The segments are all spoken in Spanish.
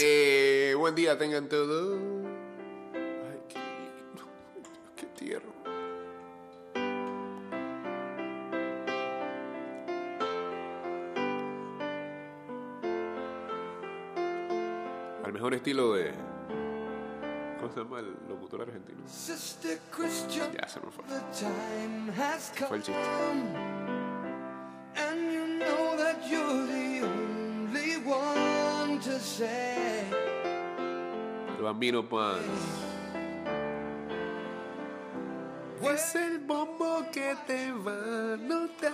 Eh, buen día tengan todos. Ay, qué lindo. Qué tierno. Al mejor estilo de. ¿Cómo se llama el locutor argentino? Sister Christian, Ya se me fue. the time has come. Fue el chiste. El bambino pan. Es el bombo que te va a notar.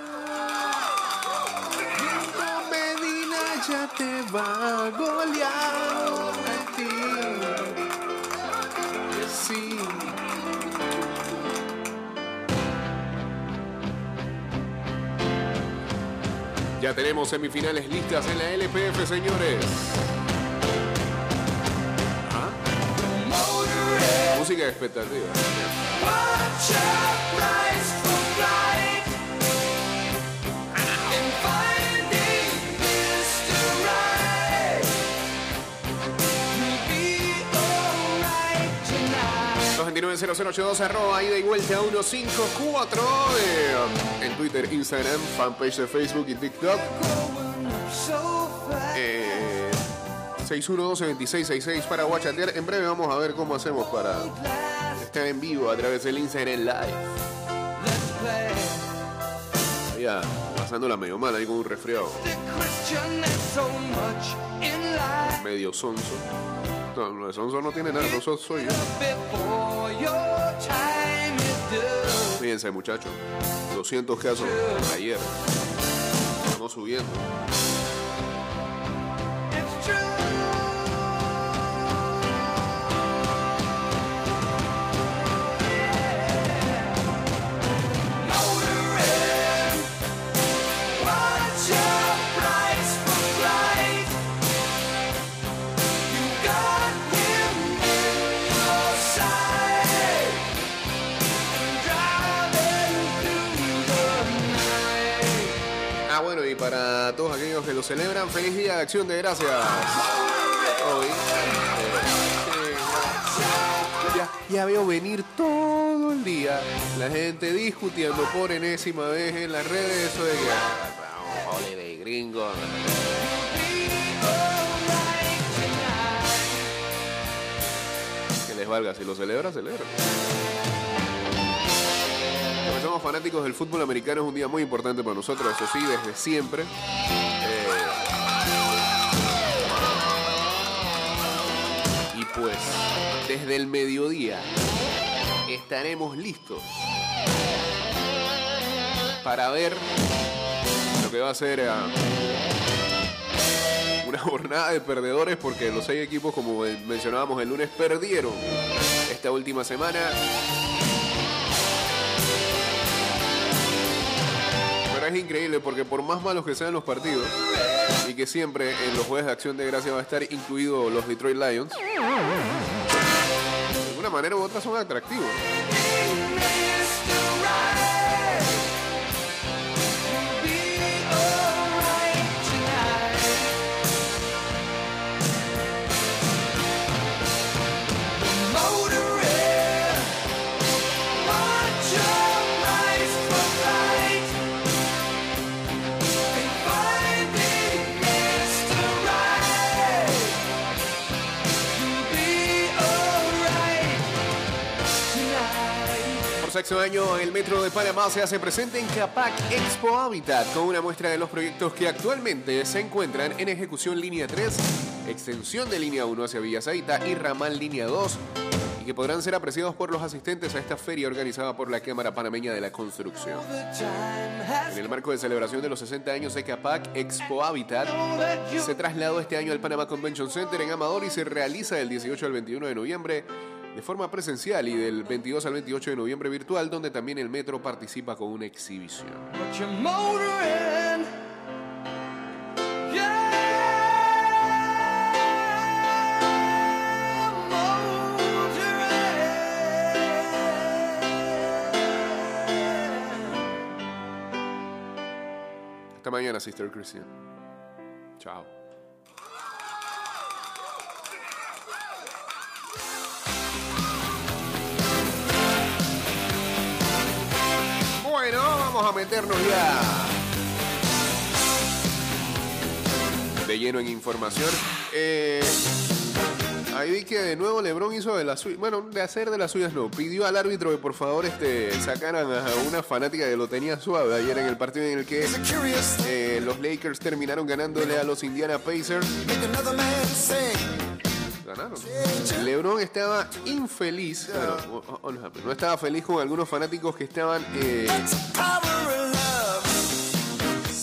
Diego Medina ya te va a golear ti. Sí. Ya tenemos semifinales listas en la LPF, señores. Alright tonight. 229-0082 arroba ida y vuelta 154 eh, en Twitter, Instagram, fanpage de Facebook y TikTok. 612-2666 para Guachatear. En breve vamos a ver cómo hacemos para estar en vivo a través del Instagram Live. Ya, pasándola medio mal ahí con un resfriado medio sonso. No, no, de sonso no tiene nada, sonso soy yo. Fíjense, muchachos, 200 casos ayer. Estamos subiendo. Y para todos aquellos que lo celebran, feliz día de acción de gracias. Hoy. eh, ya, ya veo venir todo el día la gente discutiendo por enésima vez en las redes eso de que. holiday gringo. Que les valga, si lo celebra, celebra. Somos fanáticos del fútbol americano, es un día muy importante para nosotros, eso sí, desde siempre. Eh, y pues, desde el mediodía estaremos listos para ver lo que va a ser ah, una jornada de perdedores, porque los seis equipos, como mencionábamos el lunes, perdieron esta última semana. Es increíble porque por más malos que sean los partidos y que siempre en los jueves de acción de gracia va a estar incluido los Detroit Lions, de alguna manera u otra son atractivos. Sexto año, el Metro de Panamá se hace presente en Capac Expo Habitat con una muestra de los proyectos que actualmente se encuentran en ejecución línea 3, extensión de línea 1 hacia Villa Zaita y ramal línea 2 y que podrán ser apreciados por los asistentes a esta feria organizada por la Cámara Panameña de la Construcción. En el marco de celebración de los 60 años de Capac Expo Habitat, se trasladó este año al Panama Convention Center en Amador y se realiza del 18 al 21 de noviembre de forma presencial y del 22 al 28 de noviembre virtual, donde también el Metro participa con una exhibición. Hasta mañana, Sister Christian. Chao. A meternos ya de lleno en información. Eh, ahí vi que de nuevo LeBron hizo de las suyas, bueno, de hacer de las suyas no, pidió al árbitro que por favor este, sacaran a una fanática que lo tenía suave ayer en el partido en el que eh, los Lakers terminaron ganándole a los Indiana Pacers. Ganaron. LeBron estaba infeliz, no estaba feliz con algunos fanáticos que estaban eh,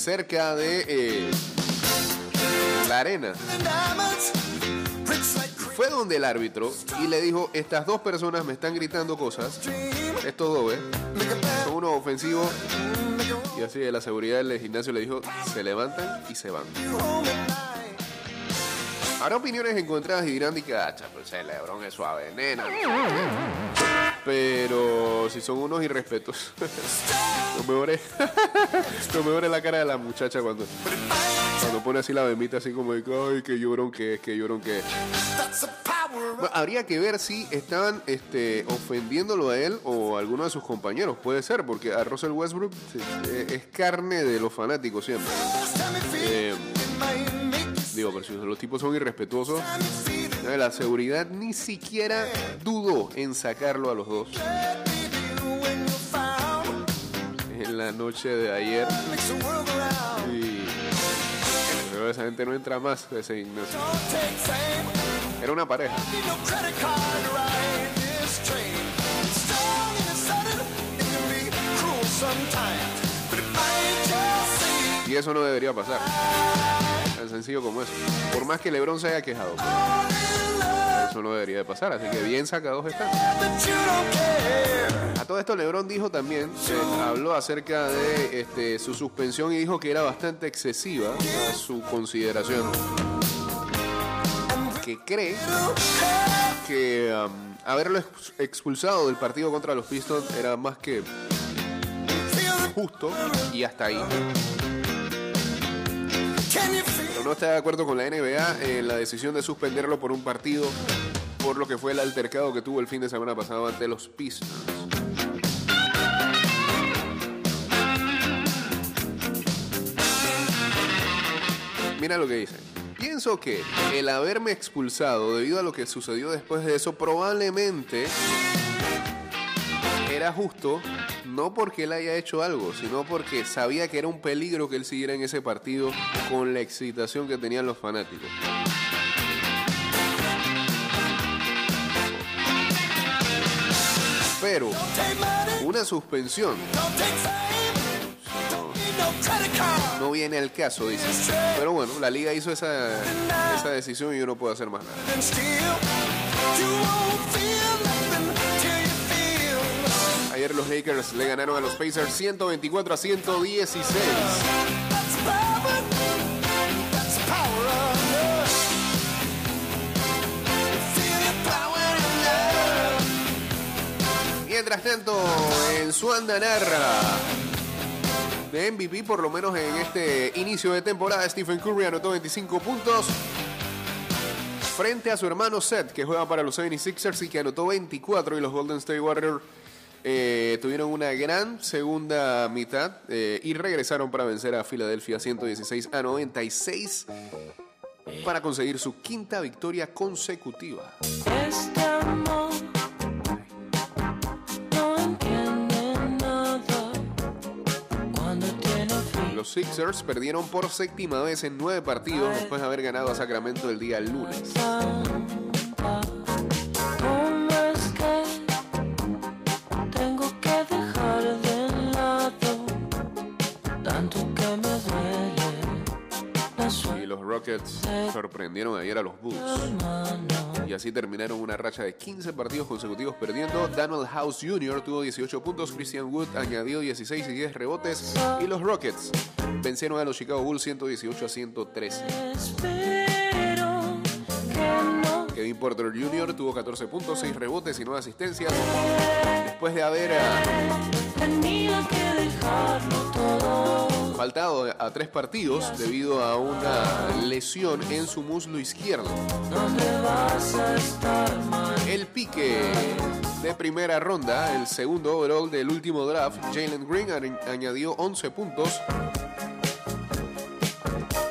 cerca de eh, la arena. Fue donde el árbitro y le dijo, estas dos personas me están gritando cosas, estos dos, ¿eh? Son unos ofensivos. Y así de la seguridad del gimnasio le dijo, se levantan y se van. Habrá opiniones encontradas y dirán, que, ah, pues ese Lebron es suave, nena. Pero si son unos irrespetos, lo mejor es la cara de la muchacha cuando, cuando pone así la bemita, así como de ay, que llorón que es, que llorón que es. Habría que ver si estaban este, ofendiéndolo a él o a alguno de sus compañeros. Puede ser, porque a Russell Westbrook eh, es carne de los fanáticos siempre. Eh, digo, pero si los tipos son irrespetuosos, la seguridad ni siquiera dudó en sacarlo a los dos. En la noche de ayer. Y esa gente no entra más a ese gimnasio. Era una pareja. Y eso no debería pasar. Sencillo como eso. Por más que LeBron se haya quejado. Eso no debería de pasar. Así que bien sacados están. A todo esto LeBron dijo también, eh, habló acerca de este, su suspensión y dijo que era bastante excesiva a su consideración. Que cree que haberlo ex- expulsado del partido contra los Pistons era más que justo y hasta ahí. No está de acuerdo con la NBA en la decisión de suspenderlo por un partido por lo que fue el altercado que tuvo el fin de semana pasado ante los Pistons. Mira lo que dice. Pienso que el haberme expulsado debido a lo que sucedió después de eso probablemente era justo no porque él haya hecho algo, sino porque sabía que era un peligro que él siguiera en ese partido con la excitación que tenían los fanáticos. Pero una suspensión no viene al caso, dice. Pero bueno, la liga hizo esa, esa decisión y yo no puedo hacer más nada. Ayer los Lakers le ganaron a los Pacers 124 a 116. Mientras tanto, en su andanarra de MVP, por lo menos en este inicio de temporada, Stephen Curry anotó 25 puntos frente a su hermano Seth, que juega para los 76ers y que anotó 24 y los Golden State Warriors eh, tuvieron una gran segunda mitad eh, y regresaron para vencer a Filadelfia 116 a 96 para conseguir su quinta victoria consecutiva. Este amor no entiende nada cuando tiene fin. Los Sixers perdieron por séptima vez en nueve partidos después de haber ganado a Sacramento el día lunes. Rockets sorprendieron ayer a los Bulls. Y así terminaron una racha de 15 partidos consecutivos perdiendo. Daniel House Jr. tuvo 18 puntos, Christian Wood añadió 16 y 10 rebotes. Y los Rockets vencieron a los Chicago Bulls 118 a 113. Espero que no Kevin Porter Jr. tuvo 14 puntos, 6 rebotes y 9 asistencias. Después de haber que dejarlo todo. Faltado a tres partidos debido a una lesión en su muslo izquierdo. El pique de primera ronda, el segundo overall del último draft, Jalen Green añ- añadió 11 puntos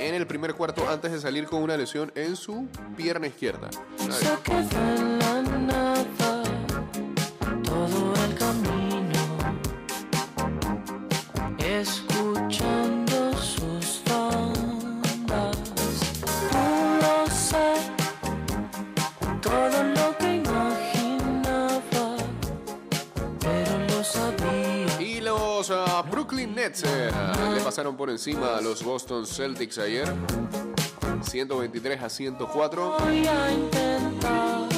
en el primer cuarto antes de salir con una lesión en su pierna izquierda. Todo Nets eh, le pasaron por encima a los Boston Celtics ayer. 123 a 104. Voy a intentar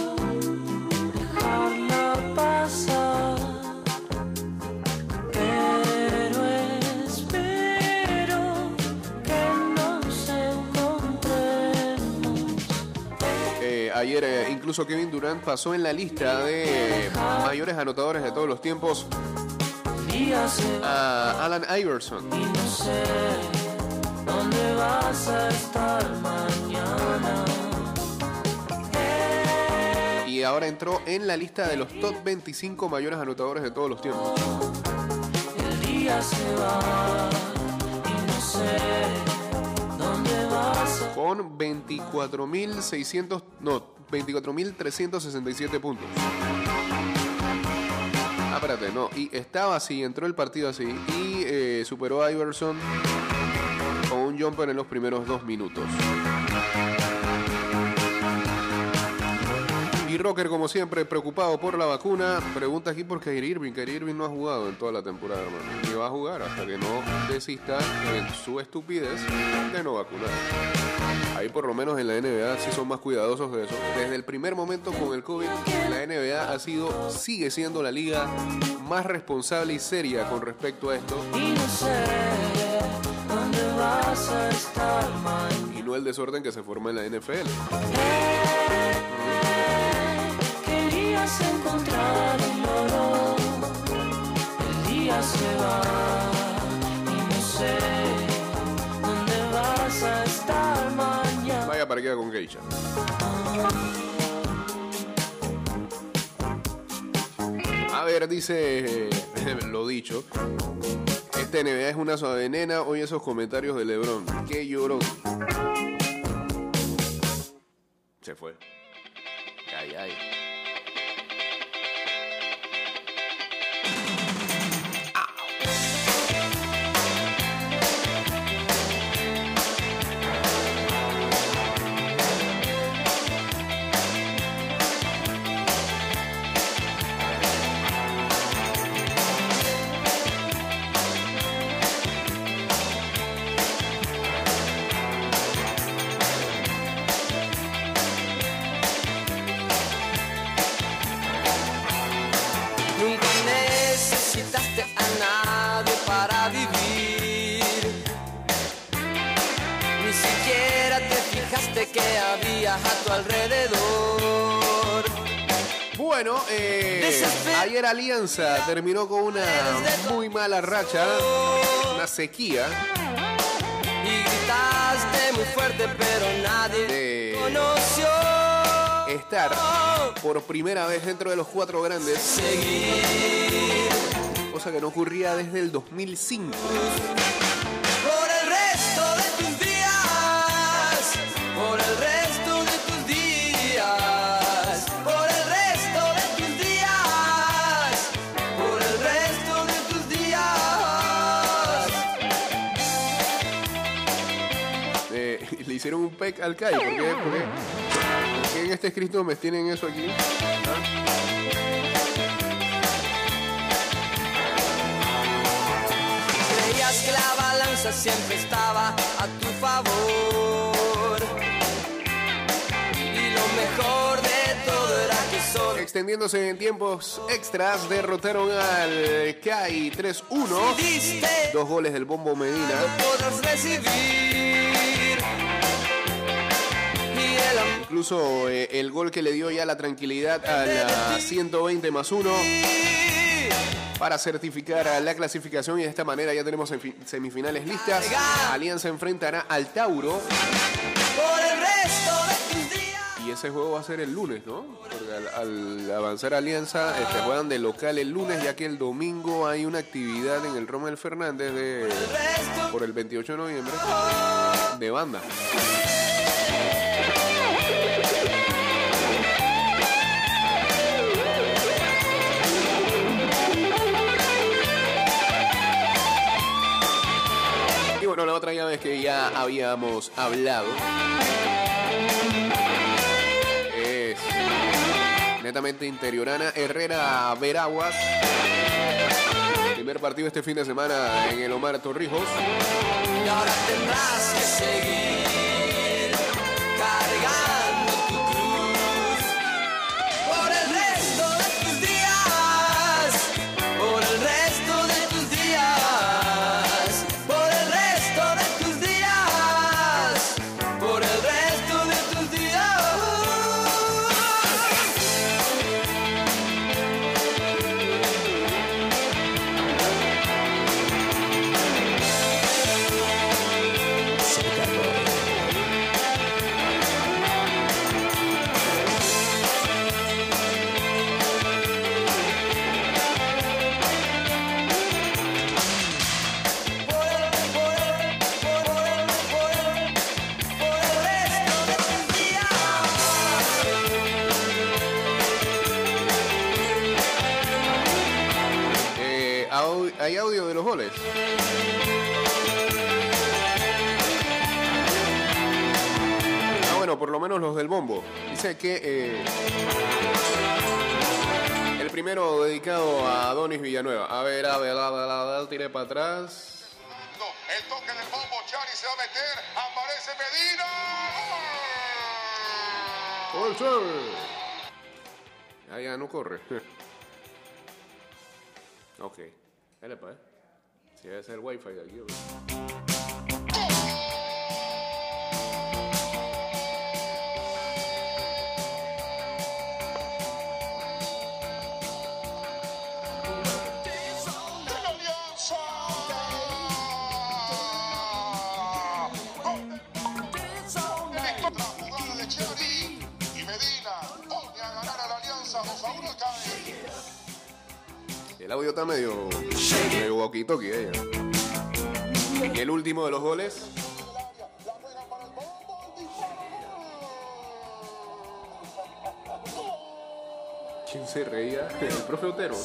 dejarla pasar, pero espero que nos encontremos. Eh, ayer eh, incluso Kevin Durant pasó en la lista de mayores anotadores de todos los tiempos A Alan Iverson. y no sé dónde vas a estar mañana. Y ahora entró en la lista de los top 25 mayores anotadores de todos los tiempos. El día se va y no sé dónde vas a Con 24.600, no, 24.367 puntos. Espérate, no. Y estaba así, entró el partido así. Y eh, superó a Iverson con un jumper en los primeros dos minutos. Y Rocker, como siempre, preocupado por la vacuna, pregunta aquí por Kyrie Irving. Kyrie Irving no ha jugado en toda la temporada, hermano. Ni va a jugar hasta que no desista en su estupidez de no vacunar. Ahí por lo menos en la NBA sí son más cuidadosos de eso. Desde el primer momento con el COVID, la NBA ha sido, sigue siendo la liga más responsable y seria con respecto a esto. y no sé dónde vas a estar mañana. Y no el desorden que se forma en la NFL. Vaya parquea con Geisha. A ver, dice lo dicho. Esta NBA es una suave nena. Oye esos comentarios de Lebron. Qué llorón. Se fue. Ay, ay. Alianza terminó con una muy mala racha, una sequía Y gritaste muy fuerte, pero nadie de conoció. estar por primera vez dentro de los cuatro grandes, Seguir cosa que no ocurría desde el 2005. Hicieron un pec al CAI. ¿Por qué? ¿Por qué? ¿Por qué en este escrito me tienen eso aquí? Creías que la balanza siempre estaba a tu favor. Y lo mejor de todo era que solo Extendiéndose en tiempos extras, derrotaron al CAI 3-1. diste Dos goles del Bombo Medina. no podrás recibir. Incluso eh, el gol que le dio ya la tranquilidad a la 120 más 1 para certificar la clasificación y de esta manera ya tenemos semifinales listas. Alianza enfrentará al Tauro y ese juego va a ser el lunes, ¿no? Porque al, al avanzar Alianza, este, juegan de local el lunes, ya que el domingo hay una actividad en el Rommel Fernández de, por el 28 de noviembre de banda. La otra llave es que ya habíamos hablado es netamente interiorana. Herrera Veraguas. Primer partido este fin de semana en el Omar Torrijos. Y ahora tendrás que seguir que eh, el primero dedicado a Donis Villanueva. A ver, a ver, a ver, a ver, tire para atrás. El toque del bombo, Chari se va a meter, aparece Medina. ¡Gol, sol! Ah, ya no corre. ok. Dale, pa' eh. Si debe ser el wifi de aquí, El audio está medio, medio walkie-talkie ella. Y el último de los goles. ¿Quién se reía? El profe Otero.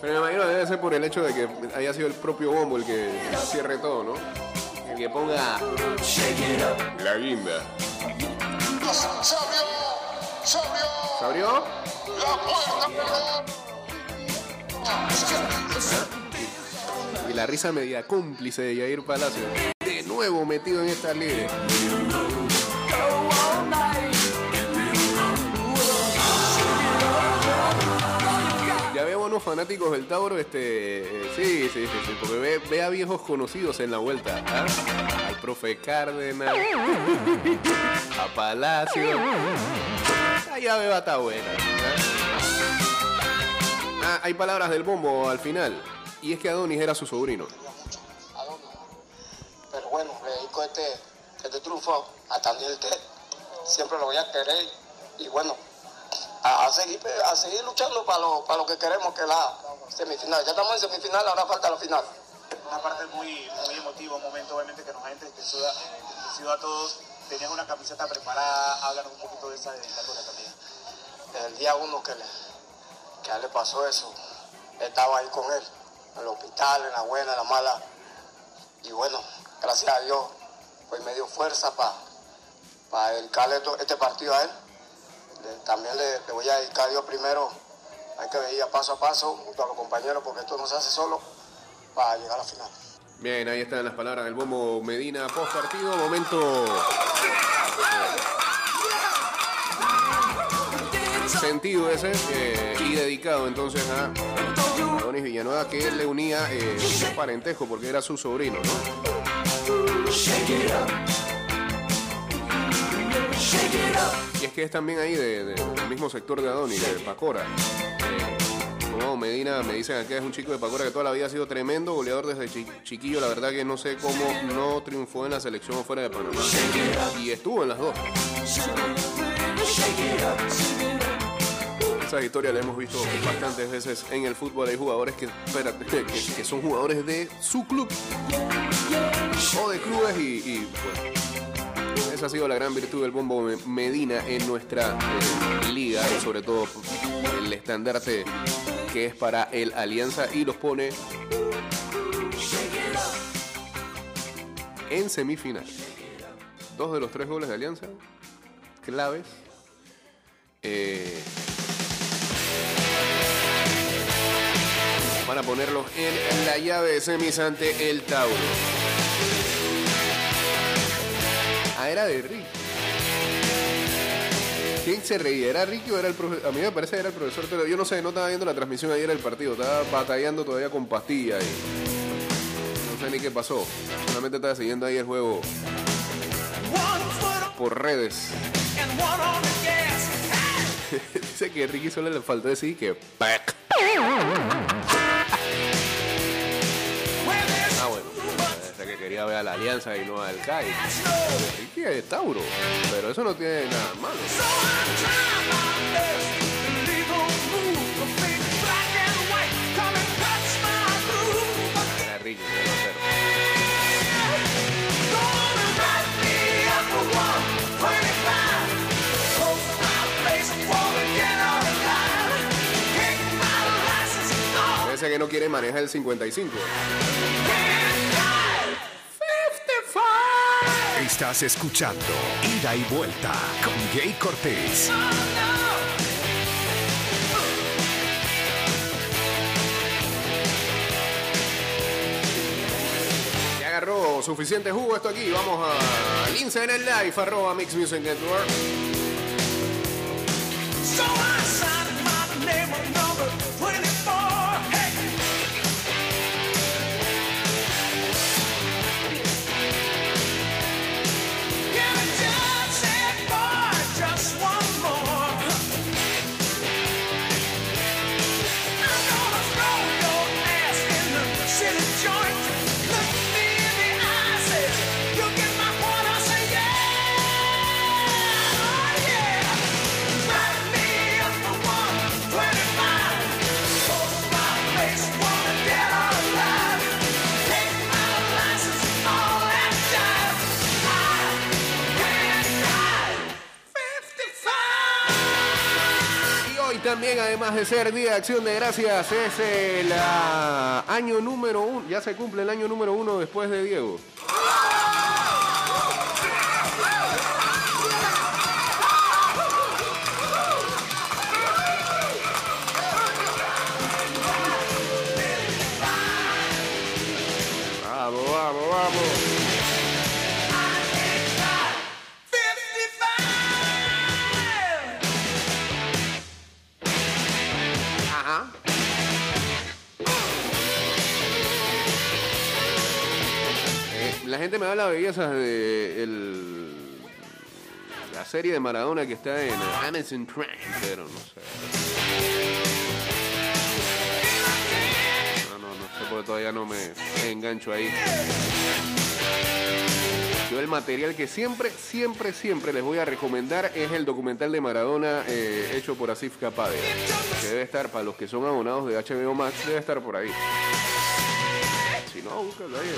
Pero me imagino que debe ser por el hecho de que haya sido el propio Bombo el que cierre todo, ¿no? El que ponga la guinda. ¿Se abrió? Y la risa media cómplice de Yair Palacio. De nuevo metido en esta liga. Ya veo unos fanáticos del Tauro, este. sí, sí, sí, sí, porque ve, ve a viejos conocidos en la vuelta. ¿ah? Al profe Cárdenas, a Palacio. La llave va a estar buena. ¿ah? Ah, hay palabras del bombo al final. Y es que Adonis era su sobrino. Pero bueno, le dedico este, este triunfo a Daniel que siempre lo voy a querer y bueno, a, a seguir, a seguir luchando para lo, para lo que queremos que la semifinal. Ya estamos en semifinal, ahora falta la final. una parte muy, muy emotiva, un momento obviamente que nos ha entristecido, entristecido a todos. Tenían una camiseta preparada, hablan un poquito de esa dedicatoria también. El día uno que, le, que le pasó eso, estaba ahí con él, en el hospital, en la buena, en la mala. Y bueno, gracias a Dios, pues me dio fuerza para dedicarle to- este partido a él. También le, voy a dedicar a Dios primero. Hay que ir a paso a paso junto a los compañeros porque esto no se hace solo para llegar a la final. Bien, ahí están las palabras del bombo Medina post partido. Momento. Sentido ese eh, y dedicado entonces a Donis Villanueva que le unía eh, parentesco porque era su sobrino, ¿no? Y es que es también ahí de- de- del mismo sector de Adonis, de Pacora. Eh, Como Medina, me dicen acá, es un chico de Pacora que toda la vida ha sido tremendo goleador desde chi- chiquillo. La verdad que no sé cómo no triunfó en la selección fuera de Panamá. Y estuvo en las dos. Esa historia la hemos visto bastantes veces en el fútbol. Hay jugadores que, espérate, que, son jugadores de su club o de clubes y, y, esa ha sido la gran virtud del Bombo Me- Medina en nuestra eh, liga y sobre todo el estandarte que es para el Alianza y los pone en semifinal. Dos de los tres goles de Alianza, claves. Eh, van a ponerlos en la llave de semis el Tauro. Ah, era de Ricky. ¿Quién se reía? ¿Era Ricky o era el profesor? A mí me parece que era el profesor, pero yo no sé, no estaba viendo la transmisión ayer del partido. Estaba batallando todavía con pastillas y no sé ni qué pasó. Solamente estaba siguiendo ahí el juego por redes. Dice que Ricky solo le faltó decir que pack. Quería ver a la Alianza y no al CAI. Ricky es Tauro, pero eso no tiene nada malo. Era Ricky. Parece que no quiere manejar el 55. Estás escuchando Ida y Vuelta con Jay Cortés. Ya agarró suficiente jugo esto aquí. Vamos a Lince en el live, arroba Mix Music Network. También, además de ser Día de Acción de Gracias, es el ah, año número uno. Ya se cumple el año número uno después de Diego. Me de bellezas de la serie de Maradona que está en Amazon Prime, pero no sé. No, no, no sé porque todavía no me engancho ahí. Yo el material que siempre, siempre, siempre les voy a recomendar es el documental de Maradona eh, hecho por Asif Kapade. Que debe estar, para los que son abonados de HBO Max, debe estar por ahí. Si no, búscalo ahí.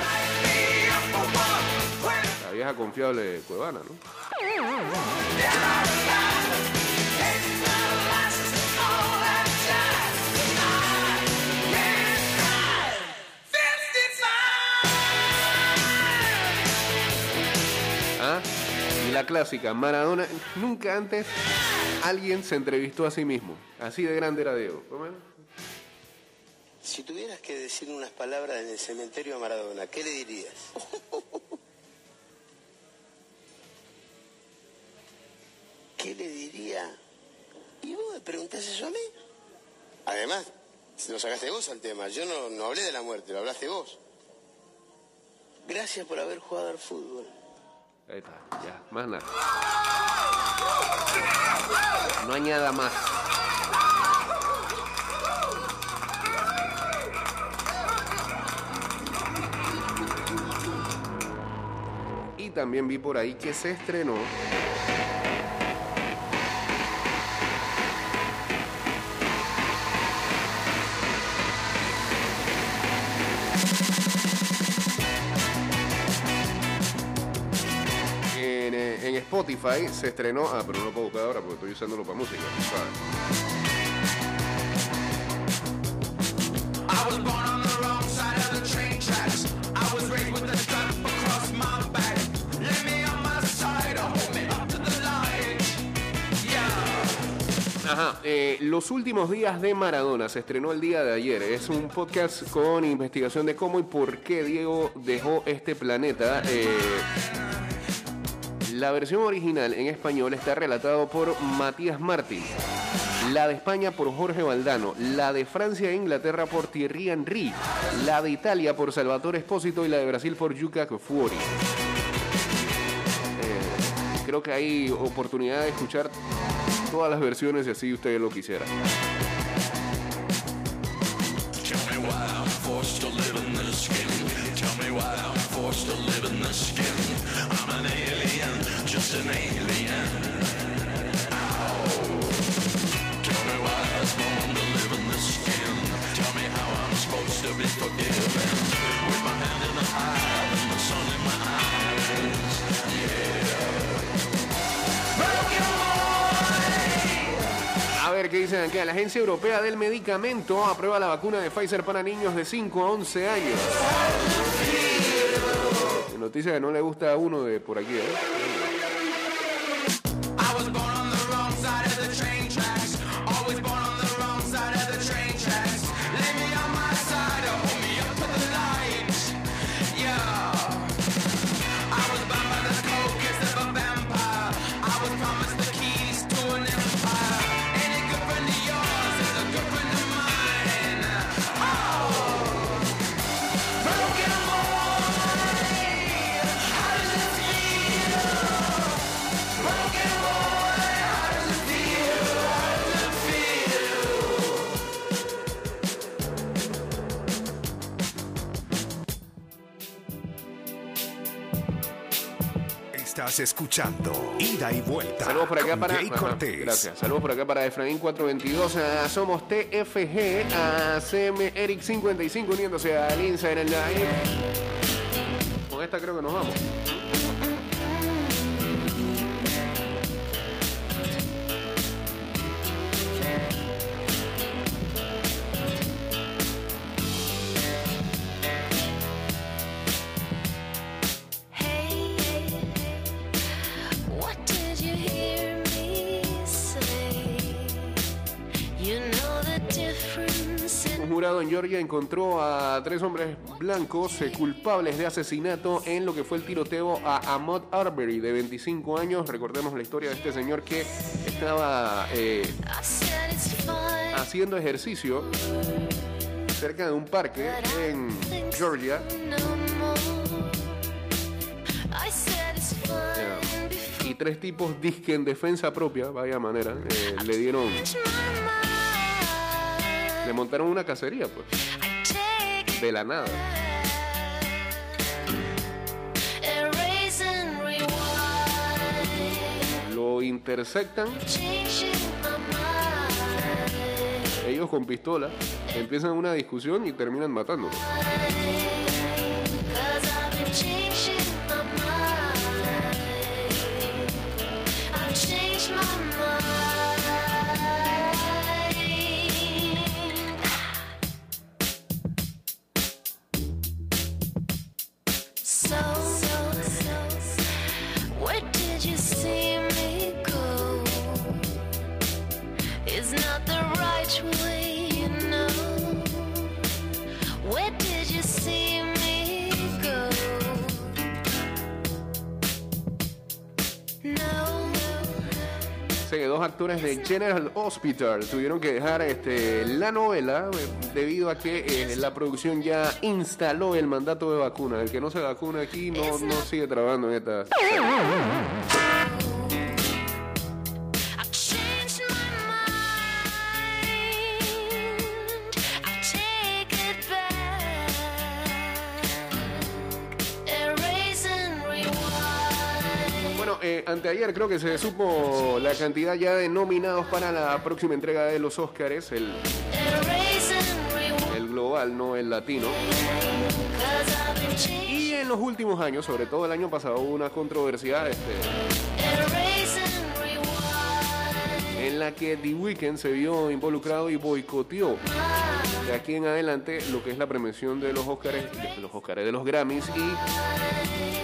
La vieja confiable de Cuevana, ¿no? ¿Ah? Y la clásica, Maradona, nunca antes alguien se entrevistó a sí mismo. Así de grande era Diego. ¿Cómo era? Si tuvieras que decir unas palabras en el cementerio a Maradona, ¿qué le dirías? ¿Qué le diría? ¿Y vos me preguntás eso a mí? Además, lo sacaste vos al tema. Yo no, no hablé de la muerte, lo hablaste vos. Gracias por haber jugado al fútbol. Ahí está, ya, más nada. No añada más. También vi por ahí que se estrenó en, eh, en Spotify se estrenó. Ah, pero no lo puedo buscar ahora porque estoy usándolo para música. Eh, Los últimos días de Maradona se estrenó el día de ayer. Es un podcast con investigación de cómo y por qué Diego dejó este planeta. Eh, la versión original en español está relatado por Matías Martín. La de España por Jorge Valdano. La de Francia e Inglaterra por Thierry Henry. La de Italia por Salvatore Espósito y la de Brasil por Yuka Fuori. Eh, creo que hay oportunidad de escuchar todas las versiones si así usted lo quisiera. Tell me why ver qué dicen aquí. La Agencia Europea del Medicamento aprueba la vacuna de Pfizer para niños de 5 a 11 años. Noticia que no le gusta a uno de por aquí. ¿eh? Estás escuchando Ida y Vuelta. Saludos por acá para. Jay Cortés. gracias. Saludos por acá para Efraín 422. a Somos TFG. A CM Eric 55 uniéndose al Instagram Live. Con esta creo que nos vamos. Encontró a tres hombres blancos eh, culpables de asesinato en lo que fue el tiroteo a Ahmad Arbery, de 25 años. Recordemos la historia de este señor que estaba eh, haciendo ejercicio cerca de un parque en Georgia. Y tres tipos disque en defensa propia, vaya manera, eh, le dieron, le montaron una cacería, pues, de la nada. Lo mind. ellos con pistola, empiezan una discusión y terminan matándolo. Actores de General Hospital tuvieron que dejar este, la novela eh, debido a que eh, la producción ya instaló el mandato de vacuna. El que no se vacuna aquí no, no sigue trabajando en esta. anteayer creo que se supo la cantidad ya de nominados para la próxima entrega de los Oscars, el, el global, no el latino. Y en los últimos años, sobre todo el año pasado, hubo una controversia este, en la que The Weeknd se vio involucrado y boicoteó de aquí en adelante lo que es la premiación de los Oscars, de los Oscars, de los Grammys y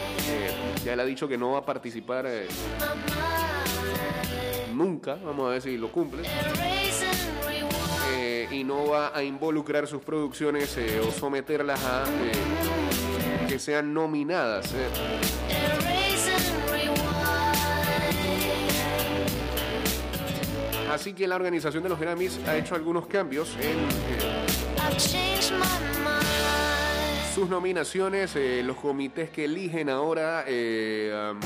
ya le ha dicho que no va a participar eh, nunca, vamos a ver si lo cumple. Eh, y no va a involucrar sus producciones eh, o someterlas a que sean nominadas. Así que la organización de los Grammys ha hecho algunos cambios en sus nominaciones. eh, los comités que eligen ahora eh, um,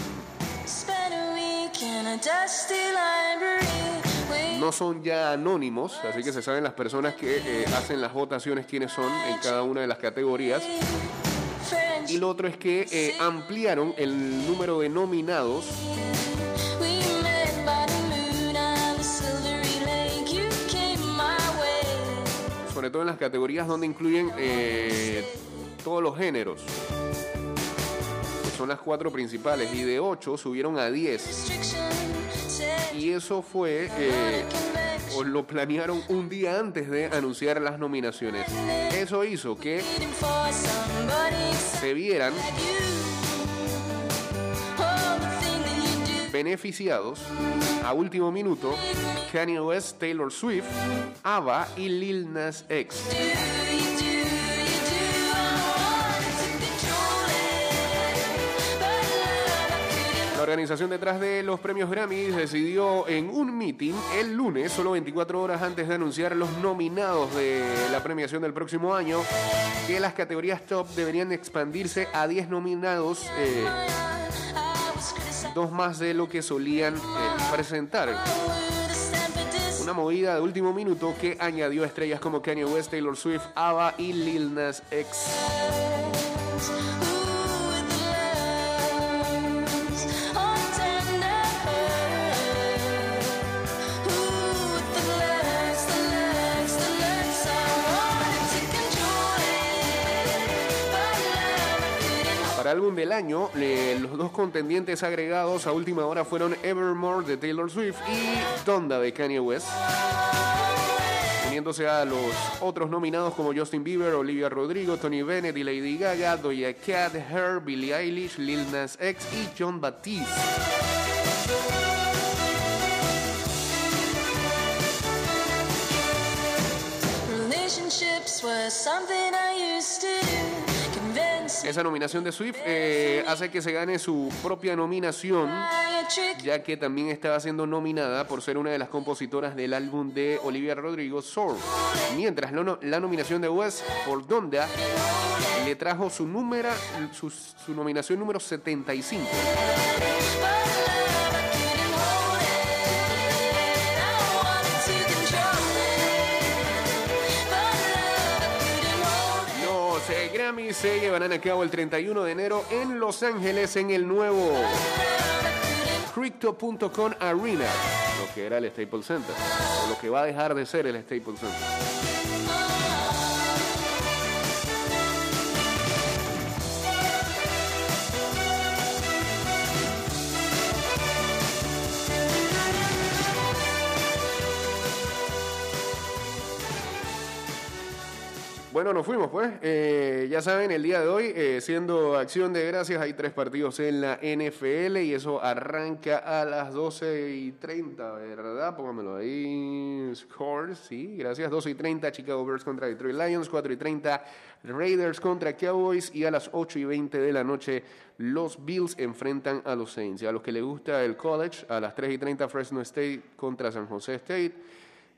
no son ya anónimos, así que se saben las personas que eh, hacen las votaciones quiénes son en cada una de las categorías. Y lo otro es que eh, ampliaron el número de nominados. Sobre todo en las categorías donde incluyen eh, todos los géneros. son las cuatro principales. Y de 8 subieron a 10. Y eso fue, eh, o lo planearon un día antes de anunciar las nominaciones. Eso hizo que se vieran beneficiados a último minuto Kanye West, Taylor Swift, ABBA y Lil Nas X. organización detrás de los premios Grammys decidió en un meeting el lunes, solo 24 horas antes de anunciar los nominados de la premiación del próximo año, que las categorías top deberían expandirse a 10 nominados, eh, dos más de lo que solían eh, presentar. Una movida de último minuto que añadió estrellas como Kanye West, Taylor Swift, ABBA y Lil Nas X. Para álbum del año, los dos contendientes agregados a última hora fueron Evermore de Taylor Swift y Donda de Kanye West. Uniéndose a los otros nominados como Justin Bieber, Olivia Rodrigo, Tony Bennett y Lady Gaga, Doja Cat, Her, Billie Eilish, Lil Nas X y John Baptiste. Relationships were something I used to do. Esa nominación de Swift eh, hace que se gane su propia nominación, ya que también estaba siendo nominada por ser una de las compositoras del álbum de Olivia Rodrigo, Soul. Mientras la, no- la nominación de West por Donda le trajo su, número, su nominación número 75. Se llevarán a cabo el 31 de enero en Los Ángeles en el nuevo Crypto.com Arena, lo que era el Staples Center, o lo que va a dejar de ser el Staples Center. Bueno, nos fuimos pues. Eh, ya saben, el día de hoy, eh, siendo acción de gracias, hay tres partidos en la NFL y eso arranca a las 12 y 30, ¿verdad? Póngamelo ahí. Scores, sí, gracias. 12 y 30, Chicago Bears contra Detroit Lions. 4 y 30, Raiders contra Cowboys. Y a las 8 y 20 de la noche, los Bills enfrentan a los Saints. Y a los que les gusta el college, a las 3 y 30, Fresno State contra San José State.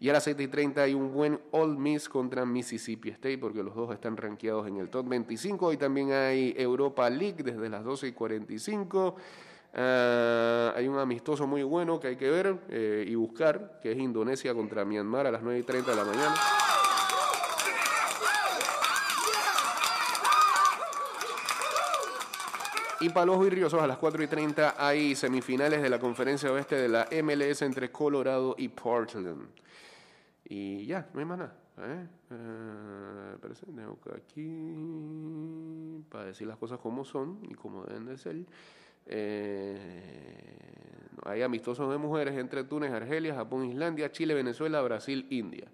Y a las 7 y 30 hay un buen All Miss contra Mississippi State, porque los dos están rankeados en el top 25. Y también hay Europa League desde las 12 y 45. Ah, hay un amistoso muy bueno que hay que ver eh, y buscar, que es Indonesia contra Myanmar a las 9 y 30 de la mañana. Y para los virriosos, a las 4 y 30 hay semifinales de la conferencia oeste de la MLS entre Colorado y Portland. Y ya, no hay más nada. ¿eh? Eh, tengo que aquí para decir las cosas como son y como deben de ser. Eh, hay amistosos de mujeres entre Túnez, Argelia, Japón, Islandia, Chile, Venezuela, Brasil, India.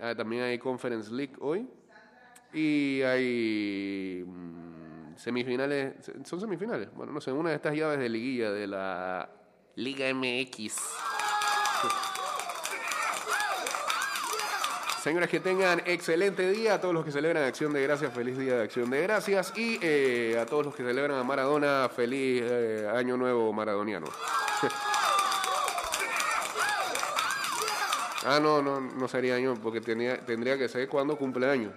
Ah, también hay Conference League hoy. Y hay mm, semifinales. ¿Son semifinales? Bueno, no sé, una de estas llaves de liguilla de la Liga MX. Señores, que tengan excelente día. A todos los que celebran Acción de Gracias, feliz día de Acción de Gracias. Y eh, a todos los que celebran a Maradona, feliz eh, Año Nuevo Maradoniano. ah, no, no, no sería año, porque tenía, tendría que ser cuando cumpleaños.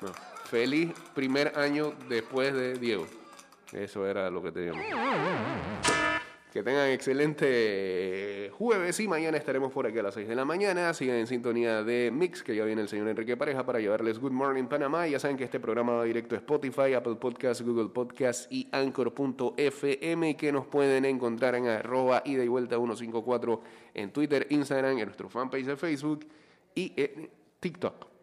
No. Feliz primer año después de Diego. Eso era lo que teníamos. Que tengan excelente jueves y mañana estaremos por aquí a las 6 de la mañana. Sigan en sintonía de Mix, que ya viene el señor Enrique Pareja para llevarles Good Morning Panamá. Ya saben que este programa va directo a Spotify, Apple Podcasts, Google Podcasts y Anchor.fm y que nos pueden encontrar en arroba ida y vuelta 154 en Twitter, Instagram, en nuestro fanpage de Facebook y en TikTok.